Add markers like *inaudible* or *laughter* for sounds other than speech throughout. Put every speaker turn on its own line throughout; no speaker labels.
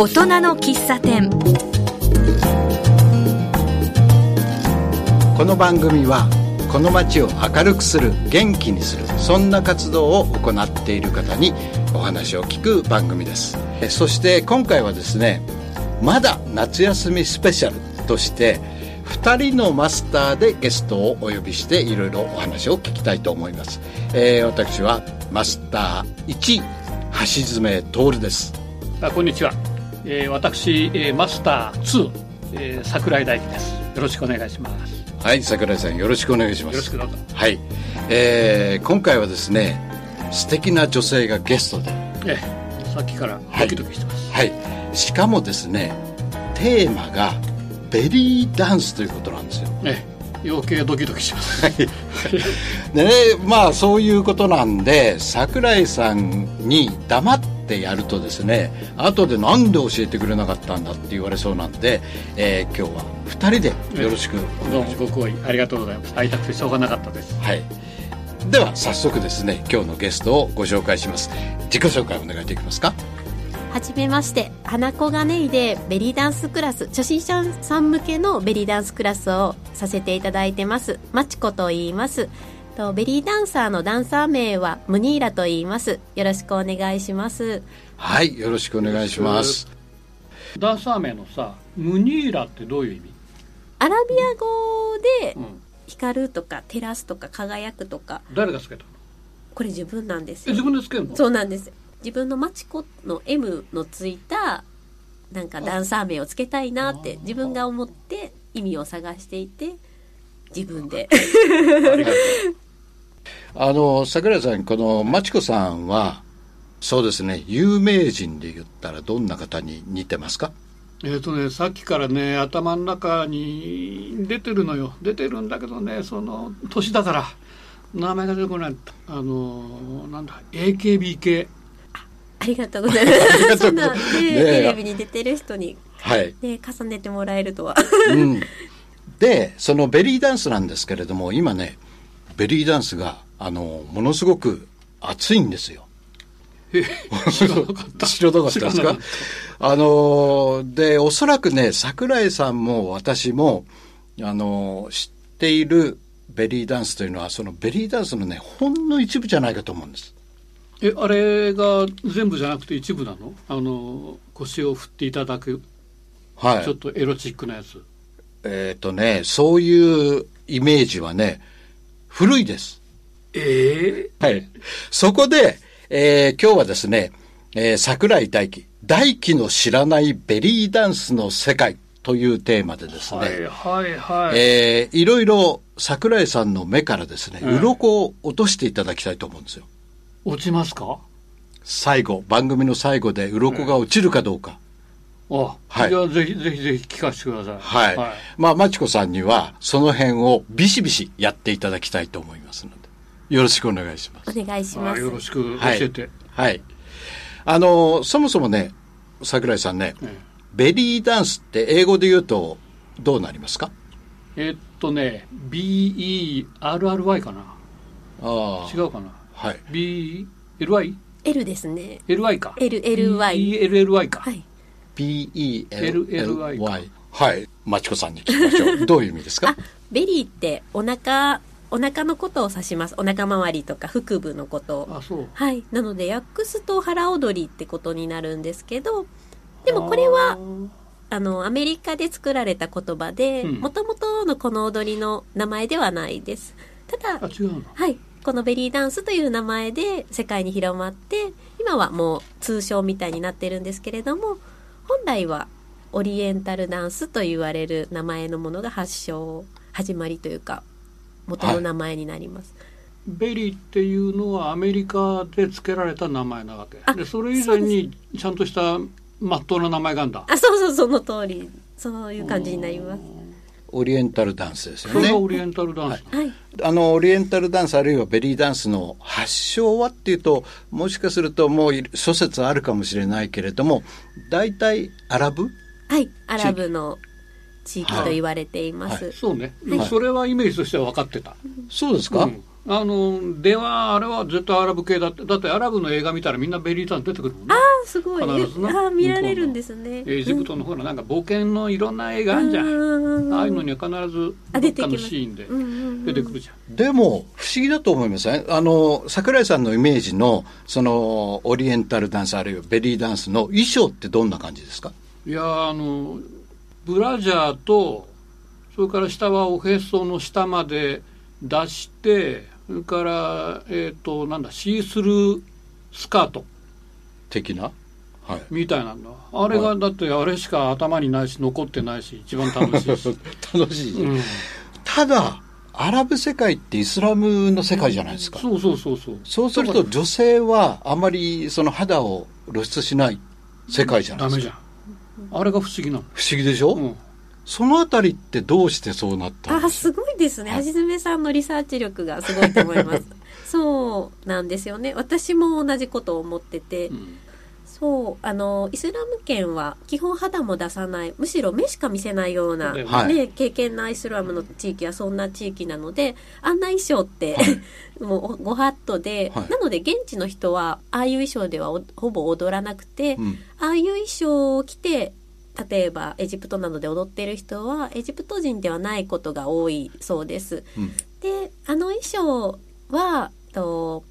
大人の喫茶店。
この番組はこの街を明るくする元気にするそんな活動を行っている方にお話を聞く番組です。えそして今回はですねまだ夏休みスペシャルとして2人のマスターでゲストをお呼びしていろいろお話を聞きたいと思います、えー私はマスター1橋爪徹です。
あこんにちは、えー私、えーマスター2、えー桜井大樹です。よろしくお願いします。
はい桜井さんよろしくお願いします。
よろしくどうぞ。
はい、えー今回はですね素敵な女性がゲストで。
えーさっきからドキドキしてます、
はい。しかもですねテーマがベリーダンスということなんですよ。
えー余計ドキドキします。
でねまあそういうことなんで桜井さんに黙ってやるとですね後でなんで教えてくれなかったんだって言われそうなんで、えー今日は2人でよろしくお
どうも
願いします
ご好意ありがとうございます。会いたくてしょうがなかったです。
はい。では早速ですね今日のゲストをご紹介します。自己紹介お願いできますか？
はじめまして、花子がネイでベリーダンスクラス、初心者さん向けのベリーダンスクラスをさせていただいてます。まちこと言います。とベリーダンサーのダンサー名はムニーラと言います。よろしくお願いします。
はいよろしくお願いします。
ダンサー名のさムニーラってどういう意味、
アラビア語で
うん、
光るとか照らすとか輝くとか、
誰がつけたの？
これ自分なんですよ。
え自。分でつけるの？
そうなんです。自分のマチコの M のついたなんかダンサー名をつけたいなって自分が思って意味を探していて自分で *laughs*
あ
の桜井さんこのマチコさんはそうですね有名人で言ったらどんな方に似てますか？
うえっ、とねさっきからね頭の中に出てるのよ。出てるんだけどねその年だから名前が出てこない。あのなんだ AKB 系。*laughs*
ありがとうございます。そんな、テレビに出てる人に、
はい、
ね、重ねてもらえるとは。
うん、でそのベリーダンスなんですけれども今ねベリーダンスがあのものすごく熱いんですよ。
え知らなかった。*laughs*
知らなかったですか？あのでおそらくね桜井さんも私もあの知っているベリーダンスというのはそのベリーダンスのねほんの一部じゃないかと思うんです。
えあれが全部じゃなくて一部なの？あの腰を振っていただく、
はい。
ちょっとエロチックなやつ。
えっ、とねそういうイメージはね古いです
ええ
はい。そこで、えー今日はですね、えー桜井大輝、大輝の知らないベリーダンスの世界というテーマでですね、
はいはいはい、
えーいろいろ桜井さんの目からですね、
うん
鱗を落としていただきたいと思うんですよ。
落ちますか？
最後、番組の最後で鱗が落ちるかどうか。
あ、
はい。
じゃあぜひぜひぜひ聞かせてください。
はい。
はい。
まあ、まちこさんには、その辺をビシビシやっていただきたいと思いますので、よろしくお願いします。
お願いします。
あよろしく教
はい
えて、
はい。あの、そもそもね、桜井さんね、
え
ベリーダンスって英語で言うとどうなりますか？
ええっとね BERRY かな。
ああ。
違うかな。
はい。
BLY?
L ですね。
LY か。
LLY
ELLY か、
はい
B-E-L-L-Y。はい。まちこさんに聞きましょう。どういう意味ですか？
あベリーってお腹お腹のことを指しますお腹周りとか腹部のことを
あそう
はい。なので、訳すと腹踊りってことになるんですけど、でもこれは、あの、アメリカで作られた言葉で、
うん
もともとのこの踊りの名前ではないです。ただ、はい。このベリーダンスという名前で世界に広まって、今はもう通称みたいになってるんですけれども、本来はオリエンタルダンスと言われる名前のものが発祥、始まりというか、元の名前になります。
ベリーっていうのはアメリカで付けられた名前なわけ
あ
でそれ以前にちゃんとしたまっとうな名前があるんだ
あ、そうそう、その通り。そういう感じになります。
オリエンタルダンスですよ
それがオ
ね。
リエンタルダンス。
はい。
あの、オリエンタルダンスあるいはベリーダンスの発祥はっていうと、もしかするともう諸説あるかもしれないけれども、大体アラブ？
はい。アラブの地域と言われています。
はい。
そうね、
はい。
それはイメージとしては分かってた、
そうですか、
うんあのではあれは絶対アラブ系だってだってアラブの映画見たらみんなベリーダンス出てくるもんね。
ああすごい。
必ずな。
あー見られるんですね。
エジプトのほらなんか冒険のいろんな映画あんじゃん。
うん
ああいうのには必ず
あ
どっかのシーンで
うんうんうん。
出てくるじゃん。
でも不思議だと思います。ねあの桜井さんのイメージのそのオリエンタルダンスあるいはベリーダンスの衣装ってどんな感じですか？
いやあのブラジャーとそれから下はおへその下まで出してそれからえっ、となんだシースルースカート。
的な？はい。
みたいなんだあれがだってあれしか頭にないし残ってないし一番楽しいし、*laughs*
楽しい、
うん、
ただアラブ世界ってイスラムの世界じゃないですか、
そうそうそうそう。
そうすると女性はあまりその肌を露出しない世界じゃないですか。
ダメじゃん。あれが不思議なの、
不思議でしょ、
うん、
そのあたりってどうしてそうなったん
あ
す
すごいですね。
はい。
橋爪さんのリサーチ力がすごいと思います。*laughs* そうなんですよね。私も同じことを思ってて、
うん。
そうあのイスラム圏は基本肌も出さない。むしろ目しか見せないような、
ね。はい。
ね、経験なイスラムの地域はそんな地域なのであんな衣装って、*laughs* もうご法度で、
はい。
なので現地の人はああいう衣装ではおほぼ踊らなくて、
うん。
ああいう衣装を着て例えばエジプトなどで踊ってる人はエジプト人ではないことが多いそうです。
うん。
であの衣装はと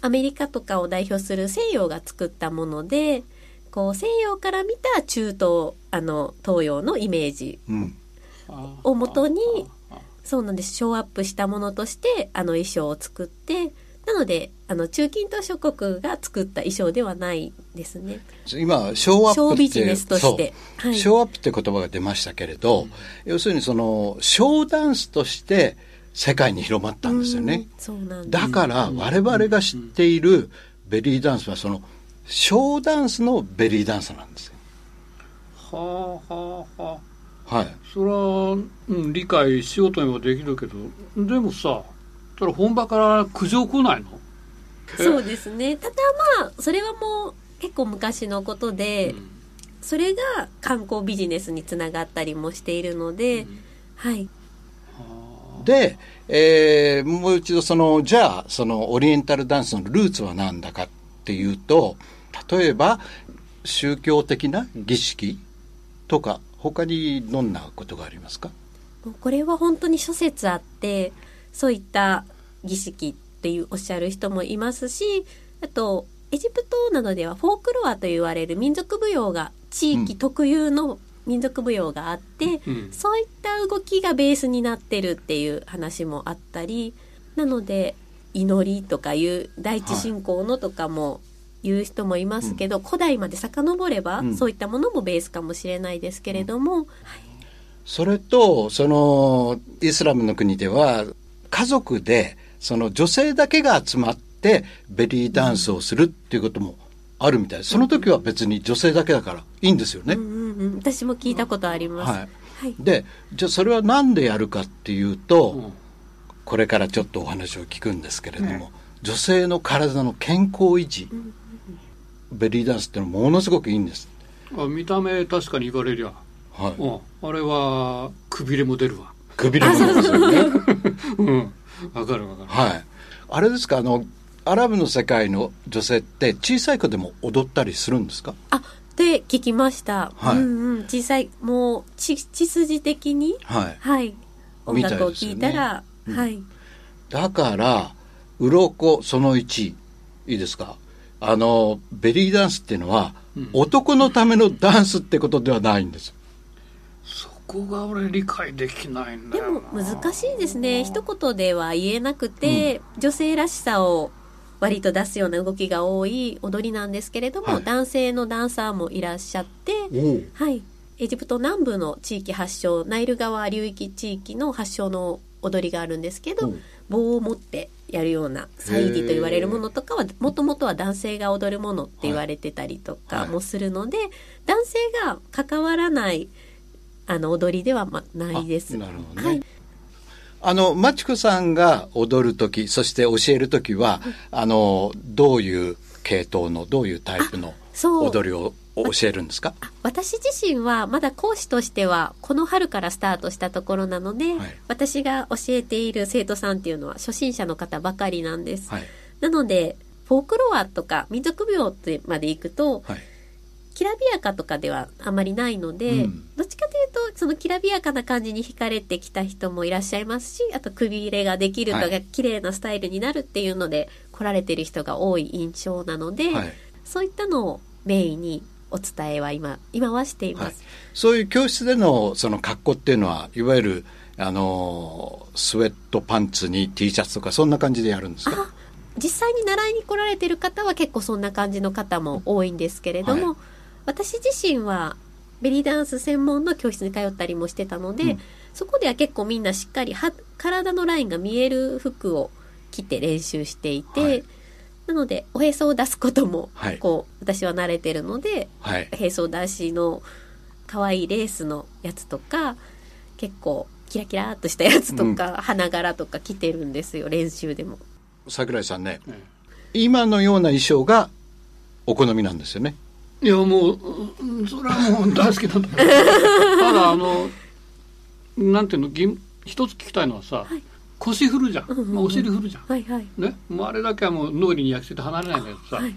アメリカとかを代表する西洋が作ったものでこう西洋から見た中東あの東洋のイメージをもとに
ああ
そうなんです。ショーアップしたものとしてあの衣装を作ってなのであの中近東諸国が作った衣装ではないですね。
今ショーアップって
ショービジネスとして。はい。
ショーアップって言葉が出ましたけれど、要するにそのショーダンスとして世界に広まったんですよね。
うん。そうなんです。
だから我々が知っているベリーダンスはそのショーダンスのベリーダンスなんですよ。
はあはあはあ。
はい。
それは、うん、理解しようと思えばできるけどでもさそれ本場から苦情来ないの？
そうですね。ただまあそれはもう結構昔のことで、
うん。
それが観光ビジネスにつながったりもしているので、はい。
は
で、えーもう一度そのじゃあそのオリエンタルダンスのルーツは何だかっていうと例えば宗教的な儀式とか他にどんなことがありますか？
もうこれは本当に諸説あってそういった儀式っていうおっしゃる人もいますしあとエジプトなどではフォークロアと言われる民族舞踊が地域特有の民族舞踊があって、
うん。
そういった動きがベースになってるっていう話もあったりなので祈りとかいう第一信仰のとかも言う人もいますけど、古代まで遡れば、
うん。
そういったものもベースかもしれないですけれども、
それとそのイスラムの国では家族でその女性だけが集まってベリーダンスをするっていうこともあるみたい。その時は別に女性だけだからいいんですよね。
うんうんうん、私も聞いたことあります。
はい。
はい。
でじゃあそれは何でやるかっていうと、
うん
これからちょっとお話を聞くんですけれども、
ね
女性の体の健康維持、ベリーダンスっていうのはものすごくいいんです。
あ見た目確かに言われりゃ、
はい、
うん、あれはくびれも出るわ。
くびれもですよね。*laughs*
うんわかるわかる、
はい。あれですか、あの、アラブの世界の女性って小さい子でも踊ったりするんですか？
あって聞きました。
はい。
うんうん、小さいもう血血筋的に？
はい。
はい。音楽を聴いたら、
うん。
はい。
だから、鱗その1、いいですか？あの、ベリーダンスっていうのは、
うん。
男のためのダンスってことではないんです。
そこが俺理解できないんだ
でも難しいですね。一言では言えなくて、女性らしさを割と出すような動きが多い踊りなんですけれども、
はい。
男性のダンサーもいらっしゃって、はい、エジプト南部の地域発祥ナイル川流域地域の発祥の踊りがあるんですけど、
うん。
棒を持ってやるようなサイディと言われるものとかはもともとは男性が踊るものって言われてたりと
はい。
かもするので、男性が関わらないあの踊りではまないです。
あなるほどね。
はい。
あの、マチコさんが踊るとき、そして教えるときは、あの、どういう系統の、どういうタイプの踊りをを教えるんですか？
私自身はまだ講師としてはこの春からスタートしたところなので、
はい。
私が教えている生徒さんっていうのは初心者の方ばかりなんです。
はい。
なので、フォークロアとか民族病ってまで行くと、
はい
きらびやかとかではあまりないので、
うん。
どっちかというと、そのきらびやかな感じに惹かれてきた人もいらっしゃいますし、あとくびれができるとか、
はい。
綺麗なスタイルになるっていうので来られてる人が多い印象なので、
はい。
そういったのをメインにお伝えは今、今はしています。
はい、そういう教室でのその格好っていうのはいわゆるあのスウェットパンツに T シャツとかそんな感じでやるんですか？
あ実際に習いに来られてる方は結構そんな感じの方も多いんですけれども、
はい
私自身はベリーダンス専門の教室に通ったりもしてたので、
うん。
そこでは結構みんなしっかりは体のラインが見える服を着て練習していて、
はい。
なのでおへそを出すことも
はい。
こう、私は慣れてるので
はい。
へそ出しの可愛いレースのやつとか結構キラキラっとしたやつとか、花柄とか着てるんですよ練習でも。
桜井さんね
え
今のような衣装がお好みなんですよね。
えいやもううんそれはもう大好きなんだけどただあのなんていうのぎ一つ聞きたいのはさ、腰振るじゃん、
うんうんうん。
まあ、お尻振るじゃん、
はいはい。
ね、もうあれだけはもう脳裏に焼き付いて離れないんだけどさ、
はい。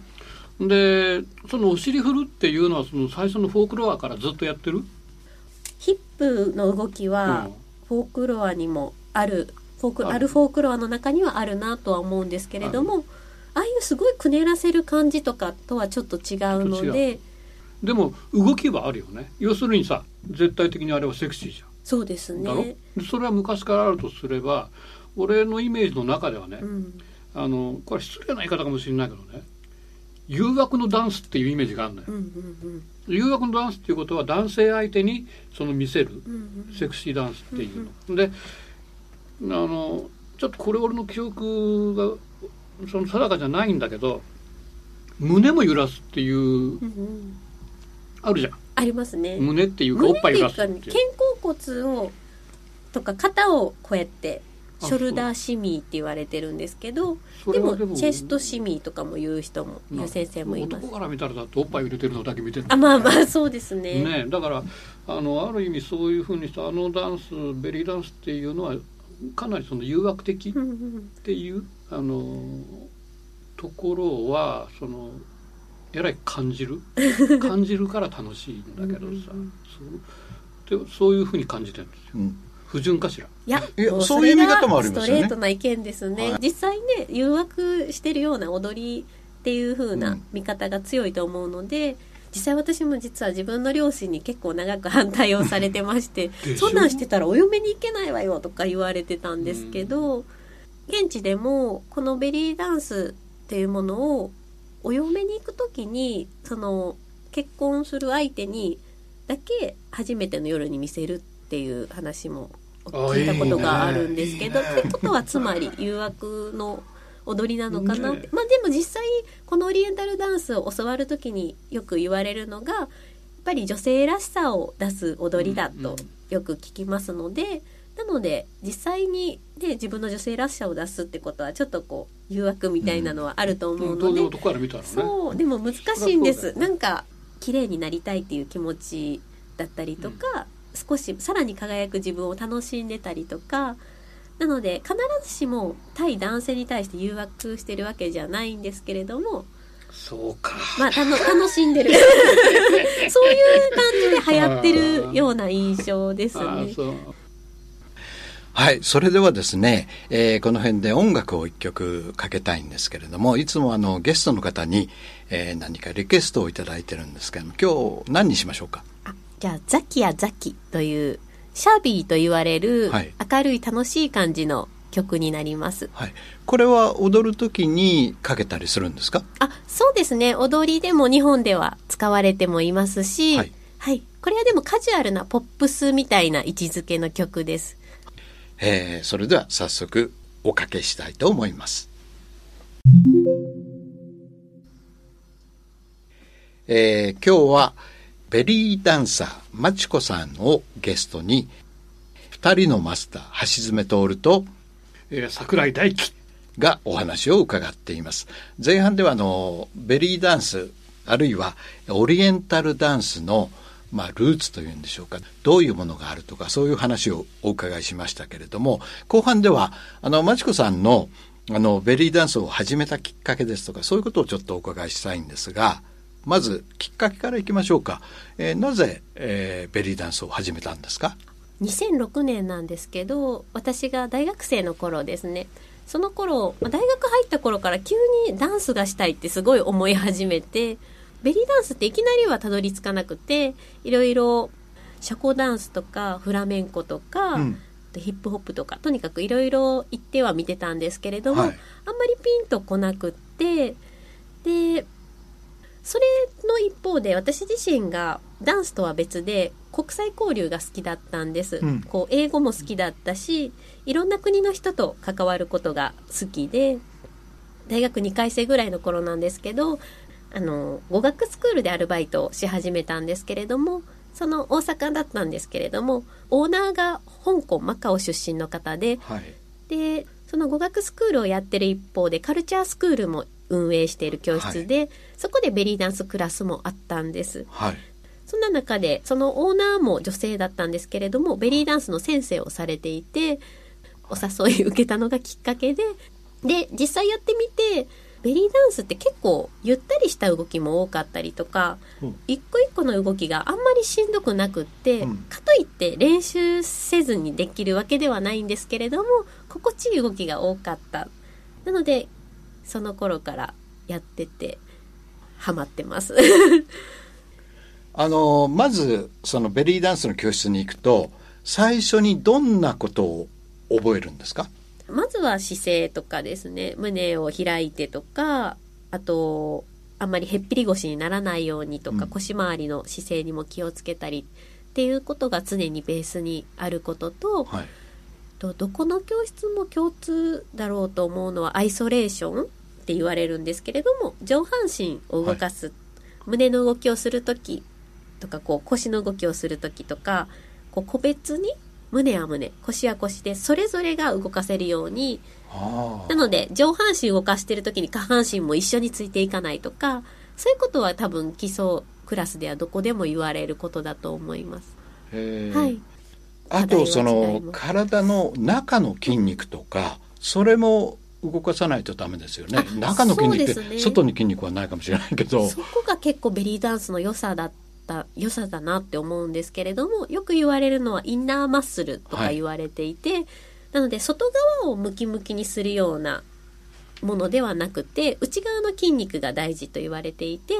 でそのお尻振るっていうのはその最初のフォークロアからずっとやってる？
ヒップの動きは
うん。
フォークロアにもある、フォーク
ある。
フォークロアの中にはあるなとは思うんですけれども、すごいくねらせる感じとかとはちょっと違うので、
でも動きはあるよね。要するにさ絶対的にあれはセクシーじゃん。
そうですね。
でそれは昔からあるとすれば俺のイメージの中ではね、
うん、
あのこれ失礼な言い方かもしれないけどね誘惑のダンスっていうイメージがあるのよ。
うん、うん、
誘惑のダンスっていうことは男性相手にその見せる
うん、うん、
セクシーダンスっていうの、であのちょっとこれ俺の記憶がその定かじゃないんだけど胸も揺らすっていう。あるじゃん。
ありますね。
胸っていうかおっぱい揺らす
胸
っていう。
肩甲骨をとか肩をこうやって
あ
ショルダーシミーって言われてるんですけどでもチェストシミーとかも言う人も言う先生もいます。
男から見たらだっておっぱい入れてるのだけ見てる
あまあまあそうですね。
ねだからあのある意味そういうふうにしたあのダンスベリーダンスっていうのはかなりその誘惑的っていうあのところはそのえらい感じる。*laughs* 感じるから楽しいんだけどさ。
うん
そう。でそういうふうに感じてるんですよ。
うん。
不純かしら。
いや
そういう見方もありますよね。
ストレートな意見ですね、
はい。
実際ね誘惑してるような踊りっていう風
う
なん。見方が強いと思うので、実際私も実は自分の両親に結構長く反対をされてましてそんなんしてたらお嫁に行けないわよとか言われてたんですけど、現地でもこのベリーダンスっていうものをお嫁に行く時にその結婚する相手にだけ初めての夜に見せるっていう話も聞いたことがあるんですけど
あいいね。
ってことはつまり誘惑の踊りなのかな？って、
ね
まあでも実際このオリエンタルダンスを教わる時によく言われるのがやっぱり女性らしさを出す踊りだとよく聞きますので、なので実際に、ね、自分の女性らしさを出すってことはちょっとこう誘惑みたいなのはあると思うので、
当然男から見たらね。
そうでも難しいんです、
そりゃそうだよ
なんか綺麗になりたいっていう気持ちだったりとか、少しさらに輝く自分を楽しんでたりとかなので必ずしも対男性に対して誘惑してるわけじゃないんですけれども
そうか
まあたの *laughs* 楽しんでる *laughs* そういう感じで流行ってるような印象ですね。
はい。それではですね、えーこの辺で音楽を一曲かけたいんですけれども、いつもあの、ゲストの方に、えー何かリクエストをいただいてるんですけども、今日何にしましょうか？
あじゃあザキやザキというシャービーと言われる
はい
明るい楽しい感じの曲になります。
はい。これは踊るときにかけたりするんですか？
あ、そうですね。踊りでも日本では使われてもいますし、
はい
はい。これはでもカジュアルなポップスみたいな位置づけの曲です。
えーそれでは早速おかけしたいと思います。えー今日はベリーダンサーまちこさんをゲストに二人のマスター橋爪徹と
えー桜井大樹
がお話を伺っています。前半ではあのベリーダンスあるいはオリエンタルダンスのまあ、ルーツというんでしょうかどういうものがあるとかそういう話をお伺いしましたけれども後半ではあのマチコさんのあのベリーダンスを始めたきっかけですとかそういうことをちょっとお伺いしたいんですがまずきっかけからいきましょうか、えー、なぜ、えー、ベリーダンスを始めたんですか
？2006年なんですけど私が大学生の頃ですね。その頃大学入った頃から急にダンスがしたいってすごい思い始めてベリーダンスっていきなりはたどり着かなくていろいろ社交ダンスとかフラメンコとか、うん、ヒップホップとかとにかくいろいろ行っては見てたんですけれども、はい、あんまりピンとこなくってでそれの一方で私自身がダンスとは別で国際交流が好きだったんです、うん、こう英語も好きだったしいろんな国の人と関わることが好きで大学2回生ぐらいの頃なんですけどあの語学スクールでアルバイトをし始めたんですけれどもその大阪だったんですけれどもオーナーが香港マカオ出身の方で、はい、でその語学スクールをやってる一方でカルチャースクールも運営している教室で、はい、そこでベリーダンスクラスもあったんです。はい、そんな中でそのオーナーも女性だったんですけれどもベリーダンスの先生をされていてお誘い受けたのがきっかけでで実際やってみてベリーダンスって結構ゆったりした動きも多かったりとか、うん、一個一個の動きがあんまりしんどくなくって、うん、かといって練習せずにできるわけではないんですけれども心地いい動きが多かった。なのでその頃からやっててハマってます。*laughs*
あのまずそのベリーダンスの教室に行くと最初にどんなことを覚えるんですか？
まずは姿勢とかですね。胸を開いてとかあとあんまりへっぴり腰にならないようにとか、うん、腰回りの姿勢にも気をつけたりっていうことが常にベースにあることと、はい、とどこの教室も共通だろうと思うのはアイソレーションって言われるんですけれども上半身を動かす、はい、胸の動きをする時とかこう腰の動きをする時とかこう個別に胸は胸腰は腰でそれぞれが動かせるようになので上半身動かしてる時に下半身も一緒についていかないとかそういうことは多分基礎クラスではどこでも言われることだと思います。
はい、あとその体の中の筋肉とかそれも動かさないとダメですよね。中の筋肉って、外に筋肉はないかもしれないけど。
そこが結構ベリーダンスの良さだった良さだなって思うんですけれどもよく言われるのはインナーマッスルとか言われていて、はい、なので外側をムキムキにするようなものではなくて内側の筋肉が大事と言われていて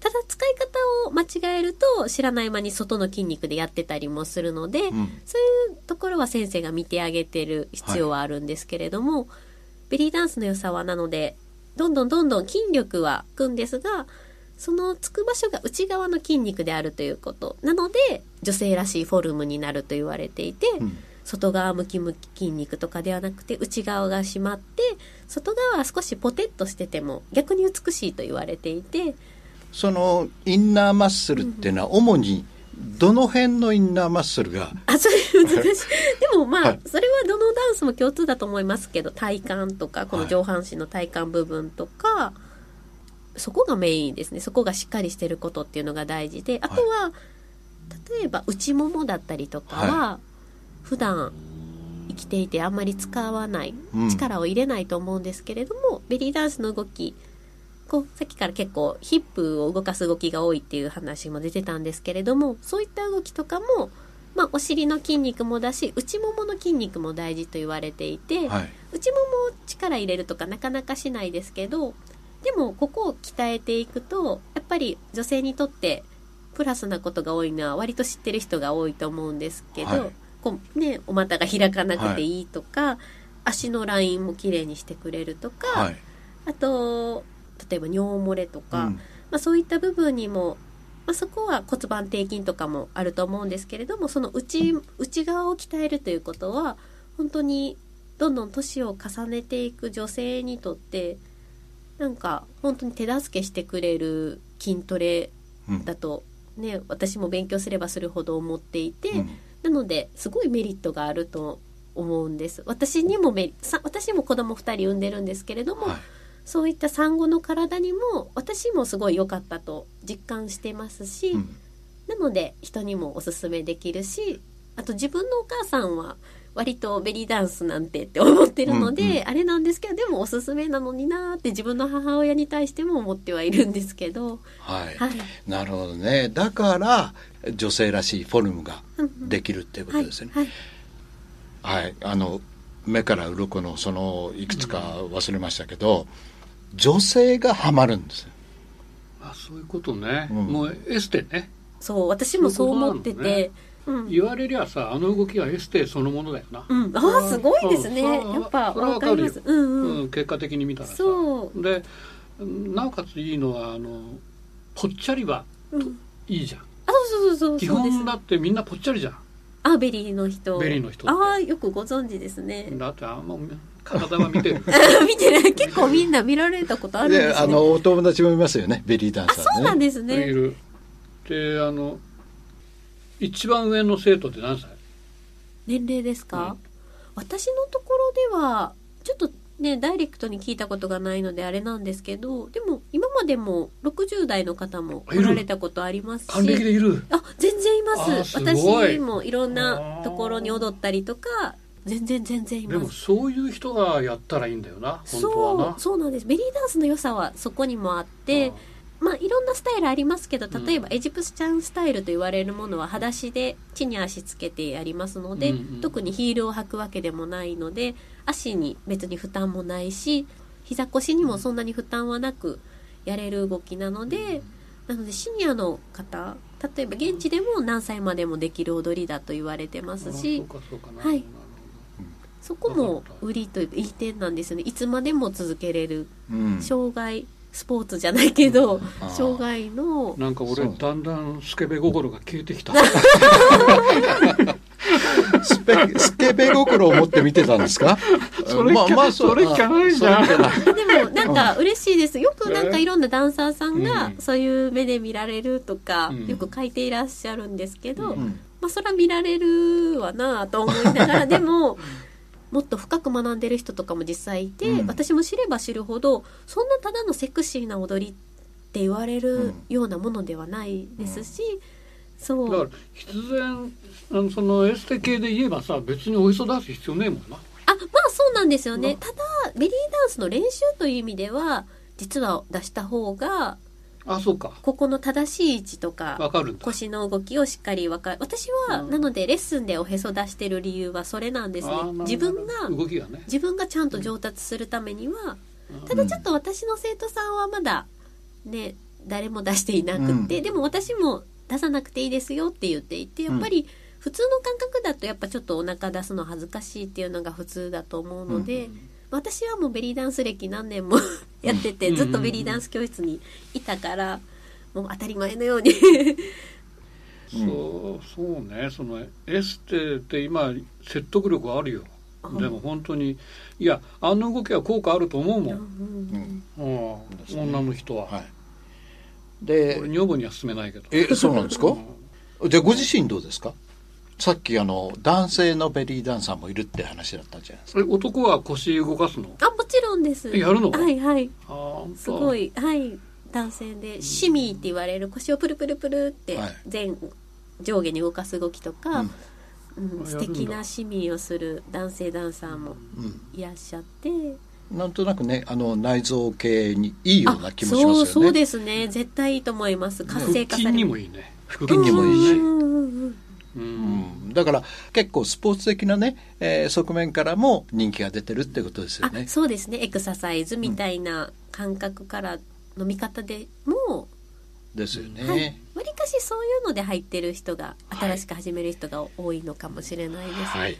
ただ使い方を間違えると知らない間に外の筋肉でやってたりもするので、うん、そういうところは先生が見てあげてる必要はあるんですけれども、はい、ベリーダンスの良さはなのでどんどんどんどん筋力はくんですがそのつく場所が内側の筋肉であるということ。なので女性らしいフォルムになると言われていて、うん、外側ムキムキ筋肉とかではなくて内側が締まって外側は少しポテッとしてても逆に美しいと言われていて
そのインナーマッスルっていうのは主にどの辺のインナーマッスルが
あそれ難しい。でもまあ、はい、それはどのダンスも共通だと思いますけど体幹とかこの上半身の体幹部分とか、はいそこがメインですね。そこがしっかりしてることっていうのが大事であとは、はい、例えば内ももだったりとかは、はい、普段生きていてあんまり使わない、うん、力を入れないと思うんですけれどもベリーダンスの動きこうさっきから結構ヒップを動かす動きが多いっていう話も出てたんですけれどもそういった動きとかも、まあ、お尻の筋肉もだし内ももの筋肉も大事と言われていて、はい、内もも力入れるとかなかなかしないですけどでもここを鍛えていくとやっぱり女性にとってプラスなことが多いのは割と知ってる人が多いと思うんですけど、はい、こうね、お股が開かなくてい。いとか、はい、足のラインもきれいにしてくれるとか、はい、あと例えば尿漏れとか、うん、まあ、そういった部分にも、まあ、そこは骨盤底筋とかもあると思うんですけれどもその内内側を鍛えるということは本当にどんどん年を重ねていく女性にとってなんか本当に手助けしてくれる筋トレだとね、うん、私も勉強すればするほど思っていて、うん、なのですごいメリットがあると思うんです。私にもめさ私も子供2人産んでるんですけれども、はい、そういった産後の体にも私もすごい良かったと実感してますし、
うん。
なので人にもおすすめできるしあと自分のお母さんは割とベリーダンスなんてって思ってるので、
うんうん。
あれなんですけどでもおすすめなのになーって自分の母親に対しても思ってはいるんですけど。
はい、
はい。
なるほどね。だから女性らしいフォルムが
うんうん。
できるっていうことですよね、
はい。
はい、あの目から鱗のそのいくつか忘れましたけど、女性がハマるんですよ。
あそういうことね、
うん。
もうエステね。
そう私もそう思ってて。うん
言われりゃさあの動きはエステそのものだよな、
うん、ああすごいですね。
うん。
やっぱ
それは
わかります。うんうん、
うん。結果的に見たらさ。
そう。
でなおかついいのはあのぽっちゃりは
うん。
いいじゃん。
あそうそうそう
基
そう。です
本だってみんなぽっちゃりじゃん。
あベリーの人。
ベリーの人って。
ああよくご存知ですね。
だってあんま体は見てる。*laughs*
見てない。結構みんな見られたことあるんですね。
あのお友達もいますよねベリーダン
あ
サーね
そうなんです
い
ね
る。であの一番上の生徒って何歳？
年齢ですか、
うん。
私のところではちょっとねダイレクトに聞いたことがないのであれなんですけどでも今までも60代の方も来られたことあります
還暦
し
でいる。
あ全然います。
すごい。
私もいろんなところに踊ったりとか全然全然い
でも
ます
そういう人がやったらいいんだよな本当
そう
はな。
そうなんです。ベリーダンスの良さはそこにもあってまあいろんなスタイルありますけど例えば
うん
エジプスチャンスタイルと言われるものは裸足で地に足つけてやりますので、
うんうん。
特にヒールを履くわけでもないので足に別に負担もないし膝腰にもそんなに負担はなくやれる動きなのでなのでシニアの方例えば現地でも何歳までもできる踊りだと言われてます
あ
し
そうかそうかな。
はいそこも売りというかいい点なんですよね。いつまでも続けれる
うん。
障害スポーツじゃないけど障害の
なんか俺だんだんスケベ心が消えてきた。
スペスケベ心を持って見てたんですか？
それ
う
それ聞かないじゃん。
それ聞かない。
でもなんか嬉しいです。よくなんかいろんなダンサーさんが
うん。
そういう目で見られるとか
うん。
よく書いていらっしゃるんですけど、
うん。
まあそれは見られるわなと思いながらでも *laughs* もっと深く学んでる人とかも実際いて、
うん。
私も知れば知るほどそんなただのセクシーな踊りって言われるようなものではないですし、そう。
だから必然あのそのエステ系で言えばさ別におへそ出す必要ねえもんな。
あまあそうなんですよね。
うん。
ただベリーダンスの練習という意味では実は出した方が
あそうか。
ここの正しい位置とか
わかるんだ。
腰の動きをしっかり分かる。私は、
うん。
なのでレッスンでおへそ出してる理由はそれなんですね。
あーなるほど。
自分が
動きがね。
自分がちゃんと上達するためにはただちょっと私の生徒さんはまだね誰も出していなくって、
うん。
でも私も出さなくていいですよって言っていてやっぱり普通の感覚だとやっぱちょっとお腹出すの恥ずかしいっていうのが普通だと思うので、私はもうベリーダンス歴何年も *laughs* やってて、
うん。
ずっとベリーダンス教室にいたからもう当たり前のように。
そうそうね。そのエステって今説得力あるよ。でも本当にいやあの動きは効果あると思うもん、
うん
うん女の人は、
はい。で
俺女房には勧めないけど。
えそうなんですか？
うん。
じゃあご自身どうですか？さっきあの男性のベリーダンサーもいるって話だったじゃないですか。
え男は腰動かすの？
あもちろんです。
えやるの？
はいはい。
あー
すごいはい。男性でシミーって言われる腰をプルプルプルって
はい。
前上下に動かす動きとか、うん。
あやるんだ。
素敵なシミーをする男性ダンサーも
うん。
いらっしゃって、
なんとなくねあの内臓系にいいような気もしますよね。
そうそうですね。絶対いいと思います。活性化される。
腹筋にもいいね。腹
筋にもいいし
うん。うんうんうん
う
うんん、だから結構スポーツ的なね、えー側面からも人気が出てるってことですよ
あ
ね。
そうですね。エクササイズみたいな感覚からの見方でも、
ですよね。
はい。わりかしそういうので入ってる人が新しく始める人が多いのかもしれないです、
はい。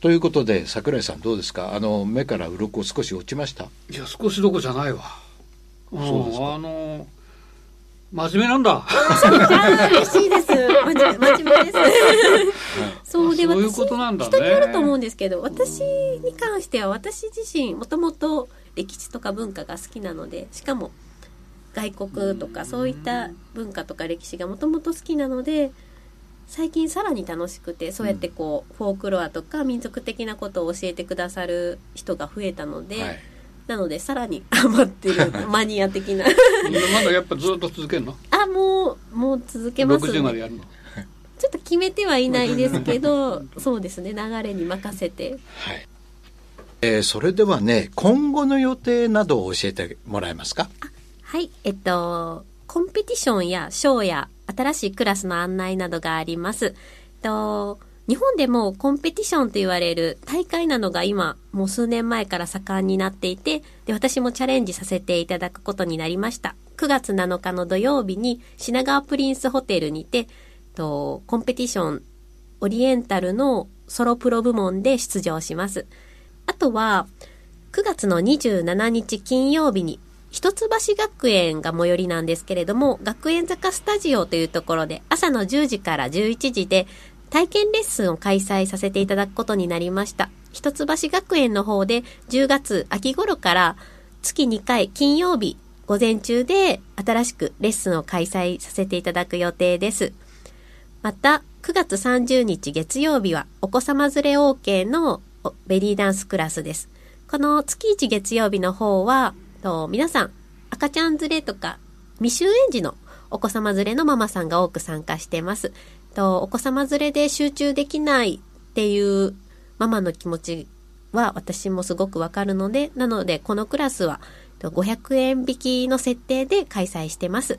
ということで桜井さんどうですか？あの目から鱗少し落ちました？
いや少しどころじゃないわ。うん
そうですか。
あの真面目なんだ。
嬉しいです。真面目です。*laughs* そうで
そういう
私
ことなんだね。
人によると思うんですけど私に関しては私自身もともと歴史とか文化が好きなのでしかも外国とかそういった文化とか歴史がもともと好きなので最近さらに楽しくてそうやってこうフォークロアとか民族的なことを教えてくださる人が増えたので、
はい
なのでさらに *laughs* 余ってる *laughs* マニア的な。
まだやっぱずっと続けるの？
あもうもう続けます、
60までやるの？
ちょっと決めてはいないですけどそうですね。流れに任せて。
はい。えーそれではね今後の予定などを教えてもらえますか？
はい、えっと、コンペティションやショーや新しいクラスの案内などがあります。えっと、日本でもコンペティションと言われる大会などが今、もう数年前から盛んになっていて、で、私もチャレンジさせていただくことになりました。9月7日の土曜日に品川プリンスホテルにて、と、コンペティションオリエンタルのソロプロ部門で出場します。あとは、9月の27日金曜日に、一橋学園が最寄りなんですけれども、学園坂スタジオというところで、朝の10時から11時で、体験レッスンを開催させていただくことになりました。一橋学園の方で、10月秋頃から月2回金曜日午前中で新しくレッスンを開催させていただく予定です。また、9月30日月曜日はお子様連れ OK のベリーダンスクラスです。この月1月曜日の方は、皆さん、赤ちゃん連れとか、未就園児のお子様連れのママさんが多く参加してます。とお子様連れで集中できないっていうママの気持ちは私もすごくわかるので、なのでこのクラスは500円引きの設定で開催してます。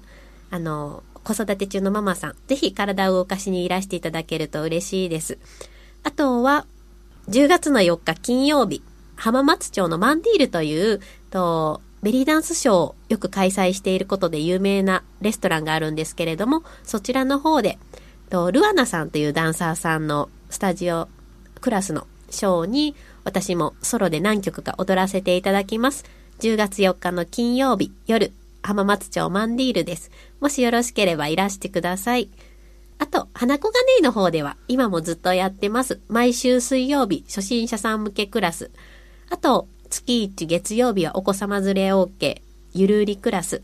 あの、子育て中のママさん、ぜひ体を動かしにいらしていただけると嬉しいです。あとは、10月の4日金曜日、浜松町のマンディールという、と、ベリーダンスショーをよく開催していることで有名なレストランがあるんですけれども、そちらの方で、とルアナさんというダンサーさんのスタジオクラスのショーに私もソロで何曲か踊らせていただきます。10月4日の金曜日夜、浜松町マンディールです。もしよろしければいらしてください。あと、花子がねいの方では今もずっとやってます。毎週水曜日、初心者さん向けクラス。あと、月1月曜日はお子様連れ OK、ゆるうりクラス。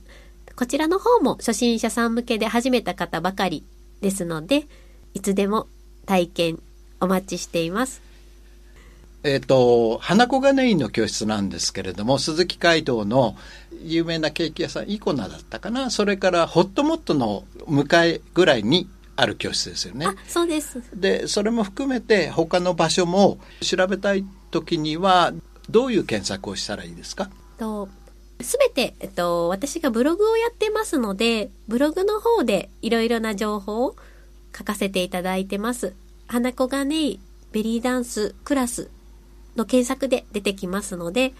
こちらの方も初心者さん向けで始めた方ばかりですので、いつでも体験お待ちしています。
えっ、と、花子金井の教室なんですけれども、鈴木街道の有名なケーキ屋さん、イコナだったかな？それから、ホットモットの向かいぐらいにある教室ですよね。
あ、そうです。
で、それも含めて、他の場所も調べたい時には、どういう検索をしたらいいですか？
と、すべて、えっと、私がブログをやってますので、ブログの方でいろいろな情報を書かせていただいてます。花子がねベリーダンスクラスの検索で出てきますので、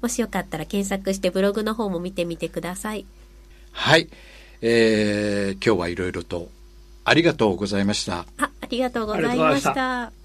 もしよかったら検索してブログの方も見てみてください。
はい。えー、今日はいろいろとありがとうございました。
あ、ありがとうございました。